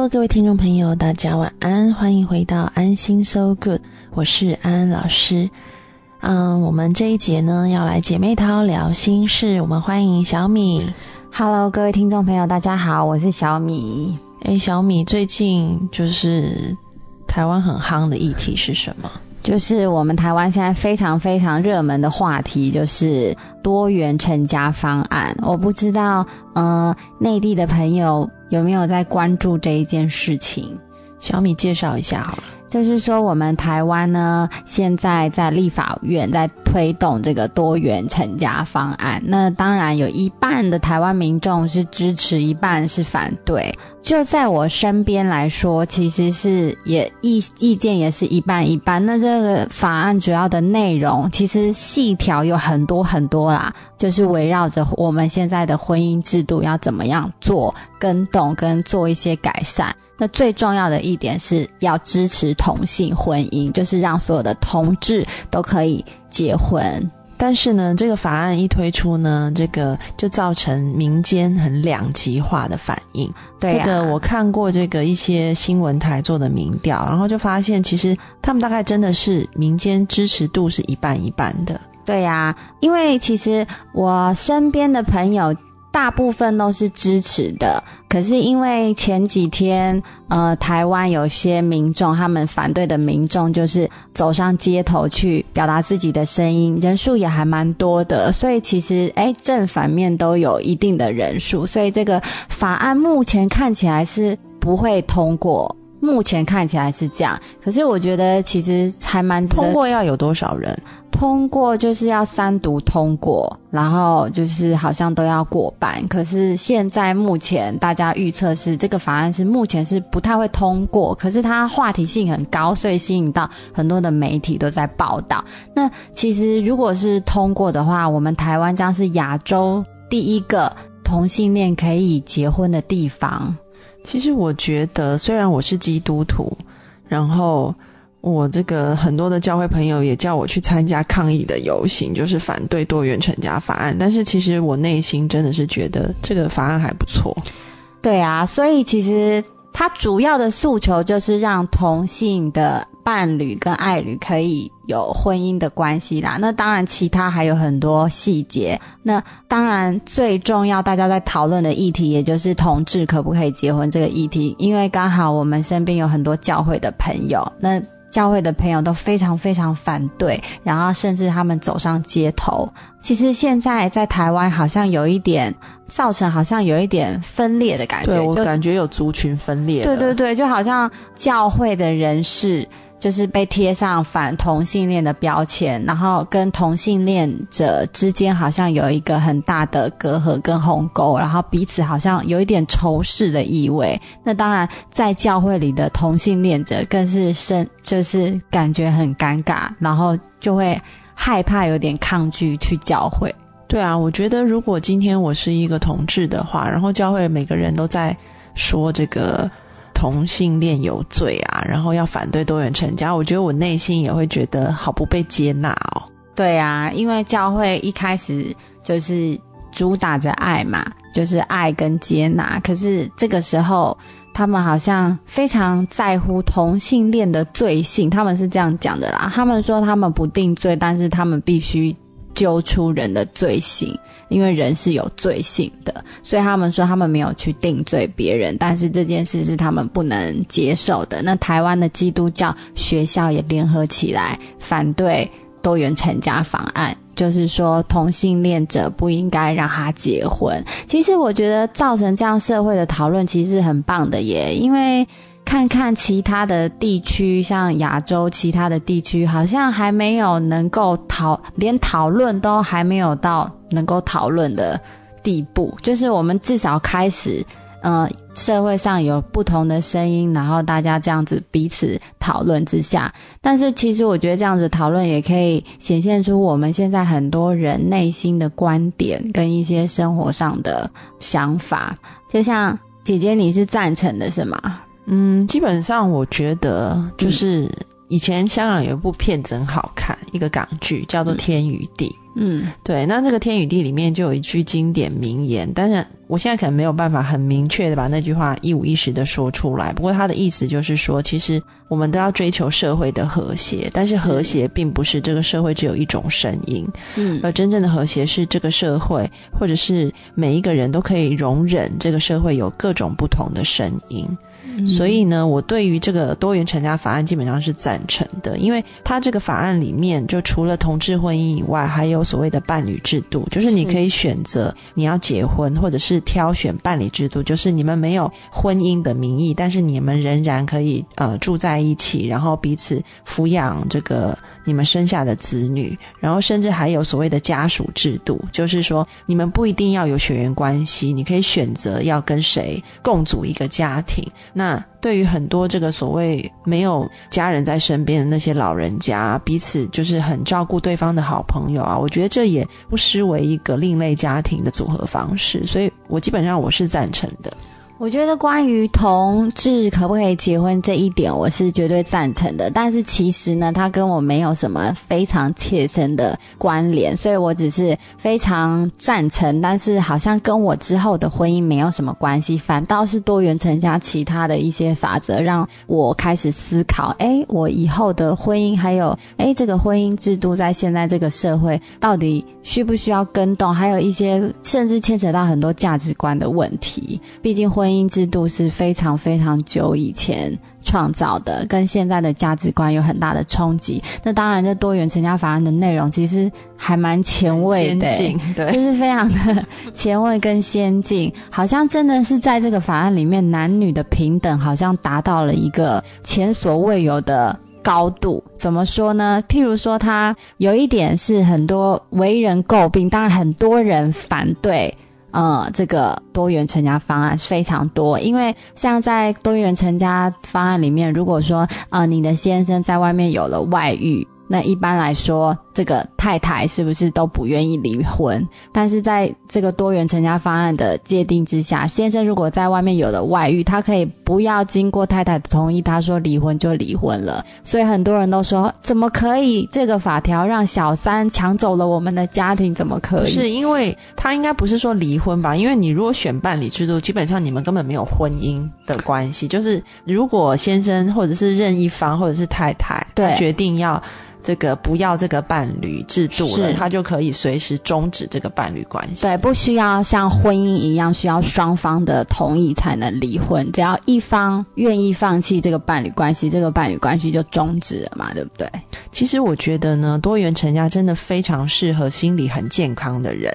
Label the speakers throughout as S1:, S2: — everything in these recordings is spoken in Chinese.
S1: Hello，各位听众朋友，大家晚安，欢迎回到安心 So Good，我是安安老师。嗯，我们这一节呢要来姐妹淘聊心事，我们欢迎小米。
S2: Hello，各位听众朋友，大家好，我是小米。
S1: 哎，小米，最近就是台湾很夯的议题是什么？
S2: 就是我们台湾现在非常非常热门的话题，就是多元成家方案。我不知道，呃，内地的朋友有没有在关注这一件事情？
S1: 小米介绍一下好了。
S2: 就是说，我们台湾呢，现在在立法院在推动这个多元成家方案。那当然有一半的台湾民众是支持，一半是反对。就在我身边来说，其实是也意意见也是一半一半。那这个法案主要的内容，其实细条有很多很多啦，就是围绕着我们现在的婚姻制度要怎么样做跟动，跟做一些改善。那最重要的一点是要支持同性婚姻，就是让所有的同志都可以结婚。
S1: 但是呢，这个法案一推出呢，这个就造成民间很两极化的反应。
S2: 对、啊，
S1: 这个我看过这个一些新闻台做的民调，然后就发现其实他们大概真的是民间支持度是一半一半的。
S2: 对呀、啊，因为其实我身边的朋友。大部分都是支持的，可是因为前几天，呃，台湾有些民众他们反对的民众就是走上街头去表达自己的声音，人数也还蛮多的，所以其实哎正反面都有一定的人数，所以这个法案目前看起来是不会通过，目前看起来是这样。可是我觉得其实还蛮
S1: 通过要有多少人？
S2: 通过就是要三读通过，然后就是好像都要过半。可是现在目前大家预测是这个法案是目前是不太会通过，可是它话题性很高，所以吸引到很多的媒体都在报道。那其实如果是通过的话，我们台湾将是亚洲第一个同性恋可以结婚的地方。
S1: 其实我觉得，虽然我是基督徒，然后。我这个很多的教会朋友也叫我去参加抗议的游行，就是反对多元成家法案。但是其实我内心真的是觉得这个法案还不错。
S2: 对啊，所以其实它主要的诉求就是让同性的伴侣跟爱侣可以有婚姻的关系啦。那当然，其他还有很多细节。那当然最重要，大家在讨论的议题，也就是同志可不可以结婚这个议题。因为刚好我们身边有很多教会的朋友，那。教会的朋友都非常非常反对，然后甚至他们走上街头。其实现在在台湾好像有一点造成，好像有一点分裂的感觉。
S1: 对我感觉有族群分裂。
S2: 对对对，就好像教会的人士就是被贴上反同性恋的标签，然后跟同性恋者之间好像有一个很大的隔阂跟鸿沟，然后彼此好像有一点仇视的意味。那当然，在教会里的同性恋者更是深，就是感觉很尴尬，然后就会害怕，有点抗拒去教会。
S1: 对啊，我觉得如果今天我是一个同志的话，然后教会每个人都在说这个。同性恋有罪啊，然后要反对多元成家，我觉得我内心也会觉得好不被接纳哦。
S2: 对啊，因为教会一开始就是主打着爱嘛，就是爱跟接纳。可是这个时候，他们好像非常在乎同性恋的罪性，他们是这样讲的啦。他们说他们不定罪，但是他们必须揪出人的罪行。因为人是有罪性的，所以他们说他们没有去定罪别人，但是这件事是他们不能接受的。那台湾的基督教学校也联合起来反对多元成家方案，就是说同性恋者不应该让他结婚。其实我觉得造成这样社会的讨论其实很棒的耶，因为。看看其他的地区，像亚洲其他的地区，好像还没有能够讨，连讨论都还没有到能够讨论的地步。就是我们至少开始，呃，社会上有不同的声音，然后大家这样子彼此讨论之下。但是其实我觉得这样子讨论也可以显现出我们现在很多人内心的观点跟一些生活上的想法。就像姐姐，你是赞成的是吗？
S1: 嗯，基本上我觉得就是以前香港有一部片子很好看，一个港剧叫做《天与地》。
S2: 嗯，
S1: 对，那这个《天与地》里面就有一句经典名言，当然我现在可能没有办法很明确的把那句话一五一十的说出来。不过他的意思就是说，其实我们都要追求社会的和谐，但是和谐并不是这个社会只有一种声音，
S2: 嗯，
S1: 而真正的和谐是这个社会或者是每一个人都可以容忍这个社会有各种不同的声音。所以呢，我对于这个多元成家法案基本上是赞成的，因为它这个法案里面就除了同志婚姻以外，还有所谓的伴侣制度，就是你可以选择你要结婚，或者是挑选伴侣制度，就是你们没有婚姻的名义，但是你们仍然可以呃住在一起，然后彼此抚养这个。你们生下的子女，然后甚至还有所谓的家属制度，就是说你们不一定要有血缘关系，你可以选择要跟谁共组一个家庭。那对于很多这个所谓没有家人在身边的那些老人家，彼此就是很照顾对方的好朋友啊，我觉得这也不失为一个另类家庭的组合方式。所以我基本上我是赞成的。
S2: 我觉得关于同志可不可以结婚这一点，我是绝对赞成的。但是其实呢，它跟我没有什么非常切身的关联，所以我只是非常赞成。但是好像跟我之后的婚姻没有什么关系，反倒是多元成家其他的一些法则，让我开始思考：哎，我以后的婚姻，还有哎，这个婚姻制度在现在这个社会到底需不需要更动？还有一些甚至牵扯到很多价值观的问题。毕竟婚姻制度是非常非常久以前创造的，跟现在的价值观有很大的冲击。那当然，这多元成家法案的内容其实还蛮前卫的，就是非常的前卫跟先进。好像真的是在这个法案里面，男女的平等好像达到了一个前所未有的高度。怎么说呢？譬如说，他有一点是很多为人诟病，当然很多人反对。呃，这个多元成家方案非常多，因为像在多元成家方案里面，如果说呃你的先生在外面有了外遇。那一般来说，这个太太是不是都不愿意离婚？但是在这个多元成家方案的界定之下，先生如果在外面有了外遇，他可以不要经过太太的同意，他说离婚就离婚了。所以很多人都说，怎么可以？这个法条让小三抢走了我们的家庭，怎么可以？
S1: 是因为他应该不是说离婚吧？因为你如果选伴侣制度，基本上你们根本没有婚姻的关系。就是如果先生或者是任一方或者是太太，
S2: 对
S1: 决定要。这个不要这个伴侣制度了，他就可以随时终止这个伴侣关系。
S2: 对，不需要像婚姻一样需要双方的同意才能离婚，只要一方愿意放弃这个伴侣关系，这个伴侣关系就终止了嘛，对不对？
S1: 其实我觉得呢，多元成家真的非常适合心理很健康的人。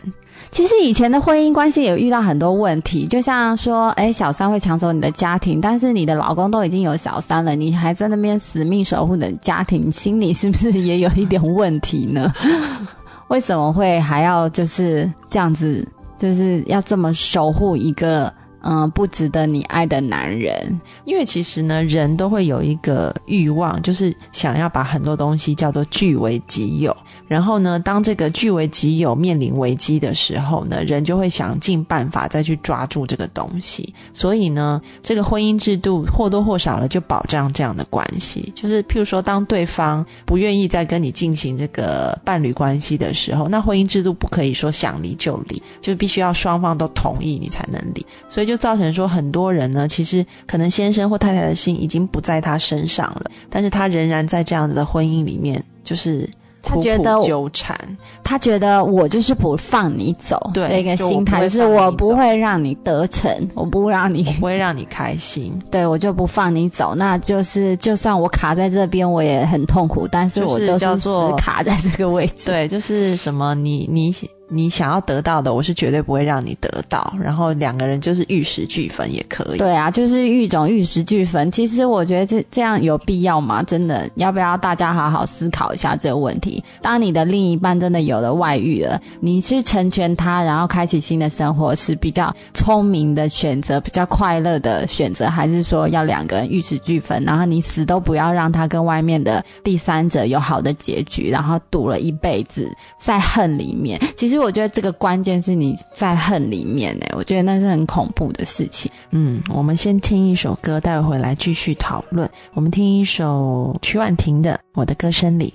S2: 其实以前的婚姻关系也遇到很多问题，就像说，哎，小三会抢走你的家庭，但是你的老公都已经有小三了，你还在那边死命守护你的家庭，心里是不是也有一点问题呢？为什么会还要就是这样子，就是要这么守护一个？嗯，不值得你爱的男人，
S1: 因为其实呢，人都会有一个欲望，就是想要把很多东西叫做据为己有。然后呢，当这个据为己有面临危机的时候呢，人就会想尽办法再去抓住这个东西。所以呢，这个婚姻制度或多或少的就保障这样的关系。就是譬如说，当对方不愿意再跟你进行这个伴侣关系的时候，那婚姻制度不可以说想离就离，就必须要双方都同意你才能离。所以就。造成说很多人呢，其实可能先生或太太的心已经不在他身上了，但是他仍然在这样子的婚姻里面，就是
S2: 他觉得
S1: 纠缠，
S2: 他觉得我就是不放你走，
S1: 对
S2: 一个心态是我不会让你得逞，我不让你
S1: 不会让你开心，
S2: 对我就不放你走，那就是就算我卡在这边，我也很痛苦，但是我就
S1: 叫做
S2: 卡在这个位置，
S1: 对，就是什么你你。你想要得到的，我是绝对不会让你得到。然后两个人就是玉石俱焚也可以。
S2: 对啊，就是一种玉石俱焚。其实我觉得这这样有必要吗？真的，要不要大家好好思考一下这个问题？当你的另一半真的有了外遇了，你去成全他，然后开启新的生活是比较聪明的选择，比较快乐的选择，还是说要两个人玉石俱焚，然后你死都不要让他跟外面的第三者有好的结局，然后赌了一辈子在恨里面？其实。其实我觉得这个关键是你在恨里面呢，我觉得那是很恐怖的事情。
S1: 嗯，我们先听一首歌，待会回来继续讨论。我们听一首曲婉婷的《我的歌声里》。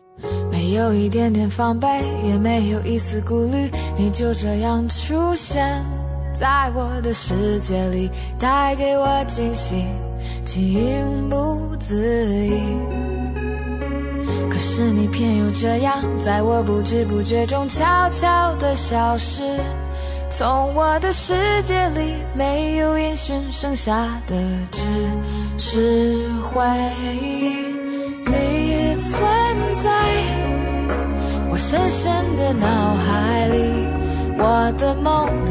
S3: 没有一点点防备，也没有一丝顾虑，你就这样出现。在我的世界里带给我惊喜，情不自已。可是你偏又这样，在我不知不觉中悄悄的消失，从我的世界里没有音讯，剩下的只是回忆。你存在我深深的脑海里，我的梦里，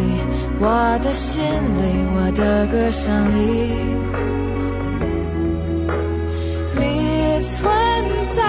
S3: 我的心里，我的歌声里。你存在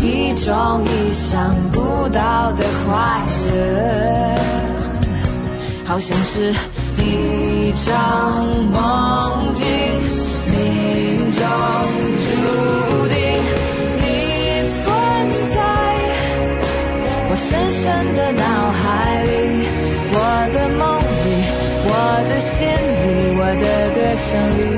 S3: 一种意想不到的快乐，好像是一场梦境，命中注定。你存在我深深的脑海里，我的梦里，我的心里，我的歌声里。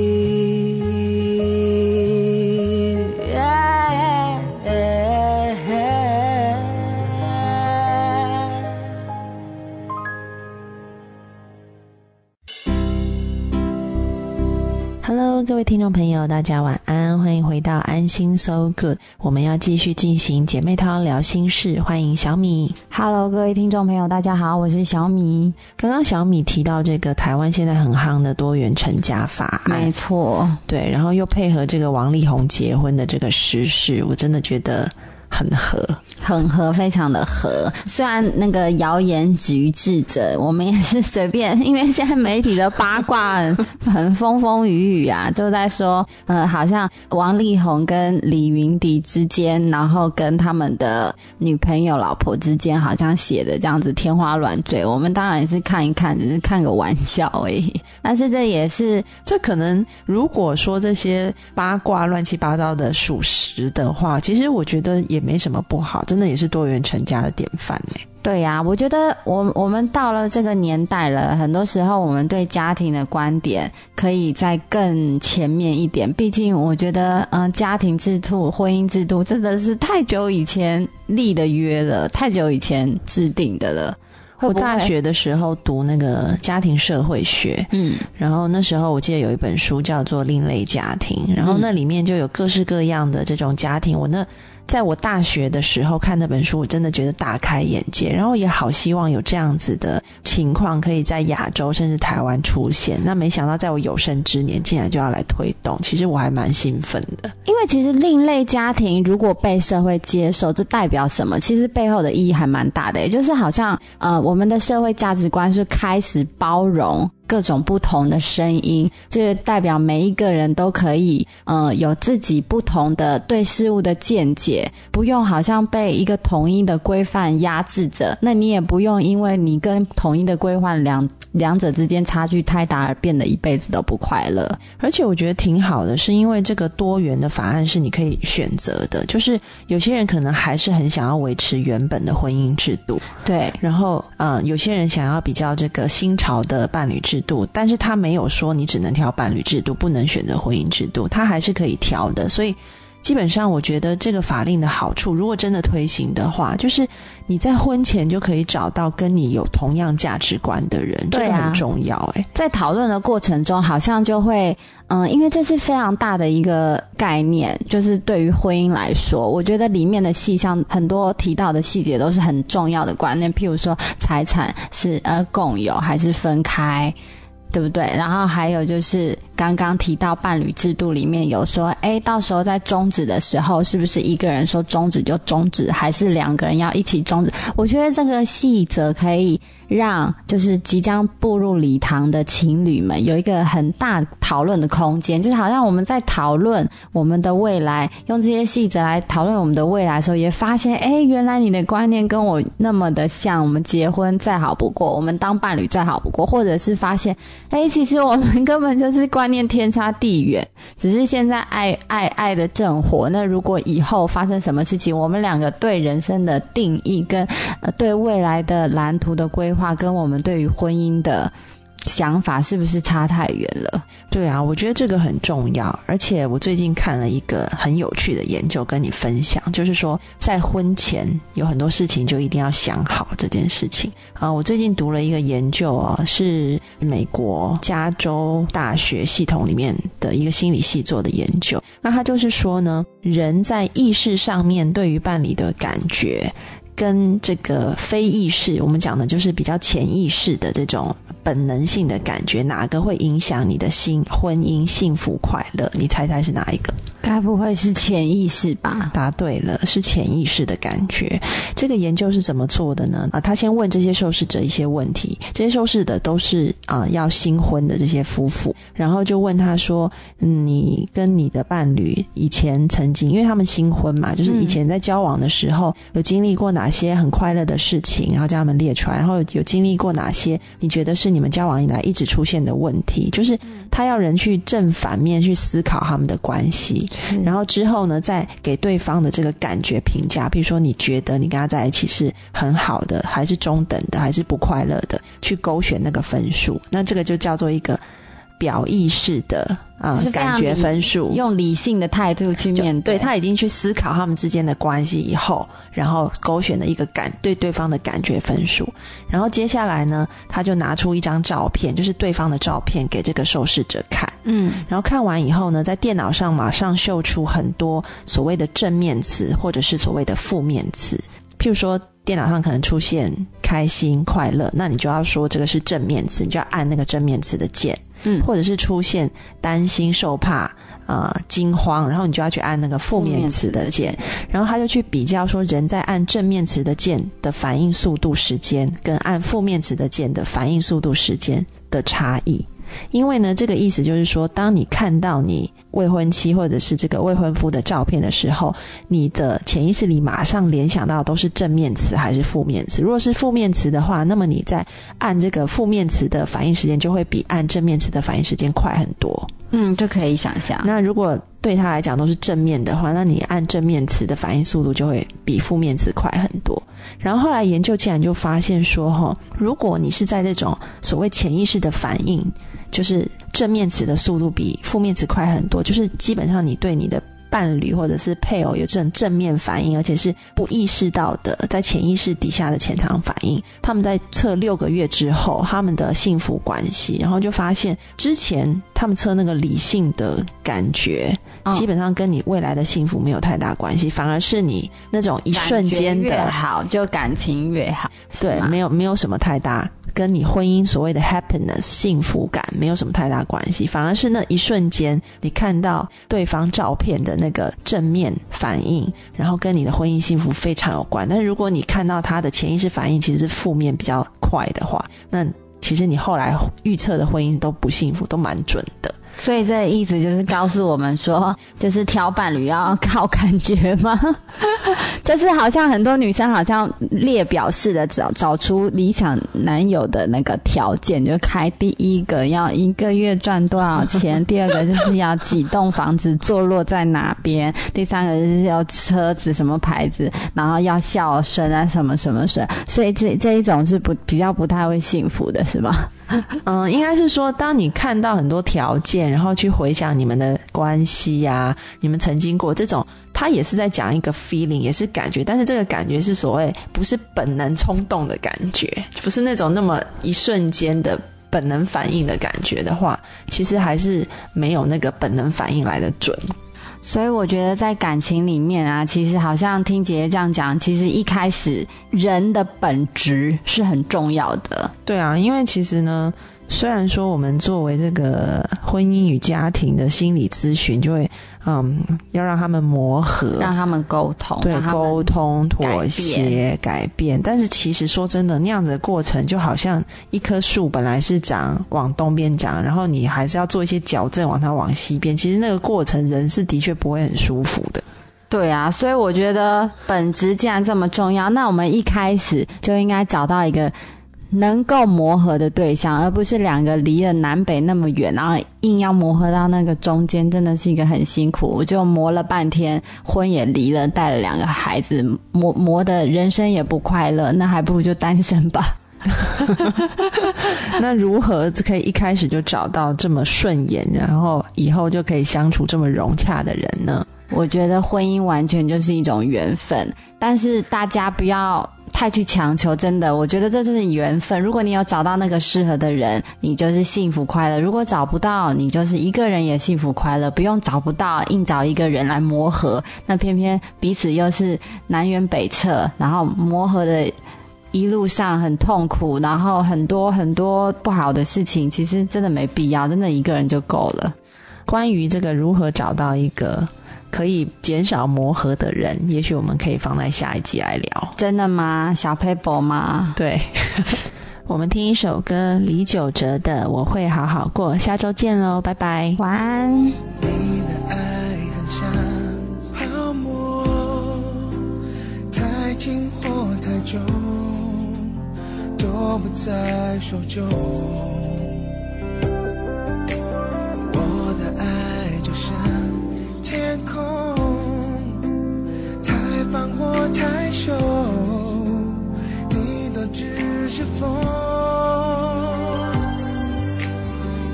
S1: Hello，各位听众朋友，大家晚安，欢迎回到安心 So Good。我们要继续进行姐妹淘聊心事，欢迎小米。
S2: Hello，各位听众朋友，大家好，我是小米。
S1: 刚刚小米提到这个台湾现在很夯的多元成家法案
S2: 没，错，
S1: 对，然后又配合这个王力宏结婚的这个时事，我真的觉得很合。
S2: 很合，非常的合。虽然那个谣言止于智者，我们也是随便，因为现在媒体的八卦很风风雨雨啊，就在说，呃，好像王力宏跟李云迪之间，然后跟他们的女朋友、老婆之间，好像写的这样子天花乱坠。我们当然是看一看，只是看个玩笑而已。但是这也是
S1: 这可能如果说这些八卦乱七八糟的属实的话，其实我觉得也没什么不好，真的也是多元成家的典范呢。
S2: 对呀、我觉得我我们到了这个年代了，很多时候我们对家庭的观点可以再更前面一点。毕竟我觉得，嗯、家庭制度、婚姻制度真的是太久以前立的约了，太久以前制定的了。会会
S1: 我大，学的时候读那个家庭社会学，
S2: 嗯，
S1: 然后那时候我记得有一本书叫做《另类家庭》，然后那里面就有各式各样的这种家庭。我那在我大学的时候看那本书，我真的觉得大开眼界，然后也好希望有这样子的情况可以在亚洲甚至台湾出现。那没想到在我有生之年竟然就要来推动，其实我还蛮兴奋的。
S2: 因为其实另类家庭如果被社会接受，这代表什么？其实背后的意义还蛮大的，也就是好像呃，我们的社会价值观是开始包容各种不同的声音，这代表每一个人都可以，呃，有自己不同的对事物的见解，不用好像被一个统一的规范压制着。那你也不用因为你跟统一的规范两两者之间差距太大而变得一辈子都不快乐。
S1: 而且我觉得挺好的，是因为这个多元的法案是你可以选择的，就是有些人可能还是很想要维持原本的婚姻制度，
S2: 对，
S1: 然后嗯，有些人想要比较这个新潮的伴侣制度，但是他没有说你只能调伴侣制度，不能选择婚姻制度，他还是可以调的，所以。基本上，我觉得这个法令的好处，如果真的推行的话，就是你在婚前就可以找到跟你有同样价值观的人，这个很重要。哎，
S2: 在讨论的过程中，好像就会，嗯，因为这是非常大的一个概念，就是对于婚姻来说，我觉得里面的细项很多提到的细节都是很重要的观念，譬如说财产是呃共有还是分开，对不对？然后还有就是。刚刚提到伴侣制度里面有说，哎，到时候在终止的时候，是不是一个人说终止就终止，还是两个人要一起终止？我觉得这个细则可以让就是即将步入礼堂的情侣们有一个很大讨论的空间，就是好像我们在讨论我们的未来，用这些细则来讨论我们的未来的时候，也发现，哎，原来你的观念跟我那么的像。我们结婚再好不过，我们当伴侣再好不过，或者是发现，哎，其实我们根本就是观。面天差地远，只是现在爱爱爱的正火。那如果以后发生什么事情，我们两个对人生的定义，跟呃对未来的蓝图的规划，跟我们对于婚姻的。想法是不是差太远了？
S1: 对啊，我觉得这个很重要。而且我最近看了一个很有趣的研究，跟你分享，就是说在婚前有很多事情就一定要想好这件事情啊。我最近读了一个研究啊，是美国加州大学系统里面的一个心理系做的研究。那他就是说呢，人在意识上面对于伴侣的感觉。跟这个非意识，我们讲的就是比较潜意识的这种本能性的感觉，哪个会影响你的心婚姻幸福快乐？你猜猜是哪一个？
S2: 该不会是潜意识吧？
S1: 答对了，是潜意识的感觉。这个研究是怎么做的呢？啊，他先问这些受试者一些问题，这些受试的都是啊要新婚的这些夫妇，然后就问他说：“你跟你的伴侣以前曾经，因为他们新婚嘛，就是以前在交往的时候有经历过哪些很快乐的事情，然后将他们列出来，然后有经历过哪些你觉得是你们交往以来一直出现的问题，就是他要人去正反面去思考他们的关系。”然后之后呢，再给对方的这个感觉评价，比如说你觉得你跟他在一起是很好的，还是中等的，还是不快乐的，去勾选那个分数。那这个就叫做一个表意识的。啊，感觉分数。
S2: 用理性的态度去面
S1: 对，他已经去思考他们之间的关系以后，然后勾选了一个感对对方的感觉分数，然后接下来呢，他就拿出一张照片，就是对方的照片给这个受试者看，嗯，然后看完以后呢，在电脑上马上秀出很多所谓的正面词或者是所谓的负面词，譬如说电脑上可能出现开心快乐，那你就要说这个是正面词，你就要按那个正面词的键。嗯，或者是出现担心、受怕、呃惊慌，然后你就要去按那个负面词的键，然后他就去比较说，人在按正面词的键的反应速度时间，跟按负面词的键的反应速度时间的差异。因为呢，这个意思就是说，当你看到你未婚妻或者是这个未婚夫的照片的时候，你的潜意识里马上联想到都是正面词还是负面词？如果是负面词的话，那么你在按这个负面词的反应时间就会比按正面词的反应时间快很多。
S2: 嗯，这可以想象。
S1: 那如果对他来讲都是正面的话，那你按正面词的反应速度就会比负面词快很多。然后后来研究竟然就发现说，哈，如果你是在这种所谓潜意识的反应。就是正面词的速度比负面词快很多，就是基本上你对你的伴侣或者是配偶有这种正面反应，而且是不意识到的，在潜意识底下的潜藏反应。他们在测六个月之后，他们的幸福关系，然后就发现之前他们测那个理性的感觉，基本上跟你未来的幸福没有太大关系，反而是你那种一瞬间的
S2: 好，就感情越好，
S1: 对，没有没有什么太大。跟你婚姻所谓的 happiness 幸福感没有什么太大关系，反而是那一瞬间你看到对方照片的那个正面反应，然后跟你的婚姻幸福非常有关。但如果你看到他的潜意识反应其实是负面比较快的话，那其实你后来预测的婚姻都不幸福，都蛮准的。
S2: 所以这意思就是告诉我们说，就是挑伴侣要靠感觉吗？就是好像很多女生好像列表式的找找出理想男友的那个条件，就开第一个要一个月赚多少钱，第二个就是要几栋房子坐落在哪边，第三个就是要车子什么牌子，然后要孝顺啊什么什么顺。所以这这一种是不比较不太会幸福的，是吗？
S1: 嗯，应该是说，当你看到很多条件，然后去回想你们的关系呀，你们曾经过这种，他也是在讲一个 feeling，也是感觉，但是这个感觉是所谓不是本能冲动的感觉，不是那种那么一瞬间的本能反应的感觉的话，其实还是没有那个本能反应来的准。
S2: 所以我觉得在感情里面啊，其实好像听姐姐这样讲，其实一开始人的本质是很重要的。
S1: 对啊，因为其实呢，虽然说我们作为这个婚姻与家庭的心理咨询，就会。嗯，要让他们磨合，
S2: 让他们沟通，
S1: 对，沟通、妥协、改变。但是其实说真的，那样子的过程就好像一棵树本来是长往东边长，然后你还是要做一些矫正，往它往西边。其实那个过程，人是的确不会很舒服的。
S2: 对啊，所以我觉得本质既然这么重要，那我们一开始就应该找到一个。能够磨合的对象，而不是两个离了南北那么远，然后硬要磨合到那个中间，真的是一个很辛苦。我就磨了半天，婚也离了，带了两个孩子，磨磨的人生也不快乐，那还不如就单身吧。
S1: 那如何可以一开始就找到这么顺眼，然后以后就可以相处这么融洽的人呢？
S2: 我觉得婚姻完全就是一种缘分，但是大家不要。太去强求，真的，我觉得这就是缘分。如果你有找到那个适合的人，你就是幸福快乐；如果找不到，你就是一个人也幸福快乐，不用找不到，硬找一个人来磨合。那偏偏彼此又是南辕北辙，然后磨合的一路上很痛苦，然后很多很多不好的事情，其实真的没必要，真的一个人就够了。
S1: 关于这个如何找到一个。可以减少磨合的人，也许我们可以放在下一集来聊。
S2: 真的吗？小 paper 吗？
S1: 对，我们听一首歌，李玖哲的《我会好好过》。下周见喽，拜拜，
S2: 晚安。你
S4: 的爱很像泡沫，太近或太重，都不在手中。我的爱就像。天空太放或太凶，你都只是风。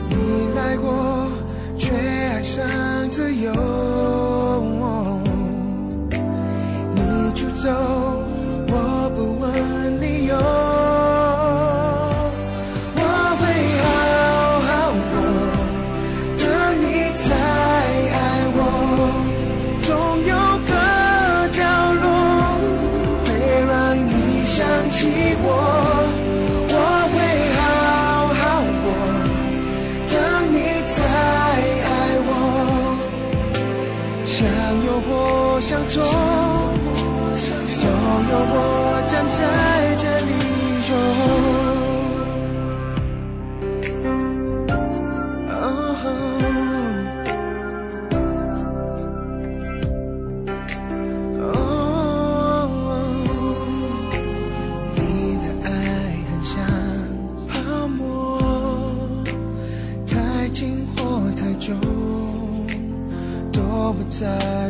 S4: 你来过，却爱上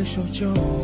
S4: 手中，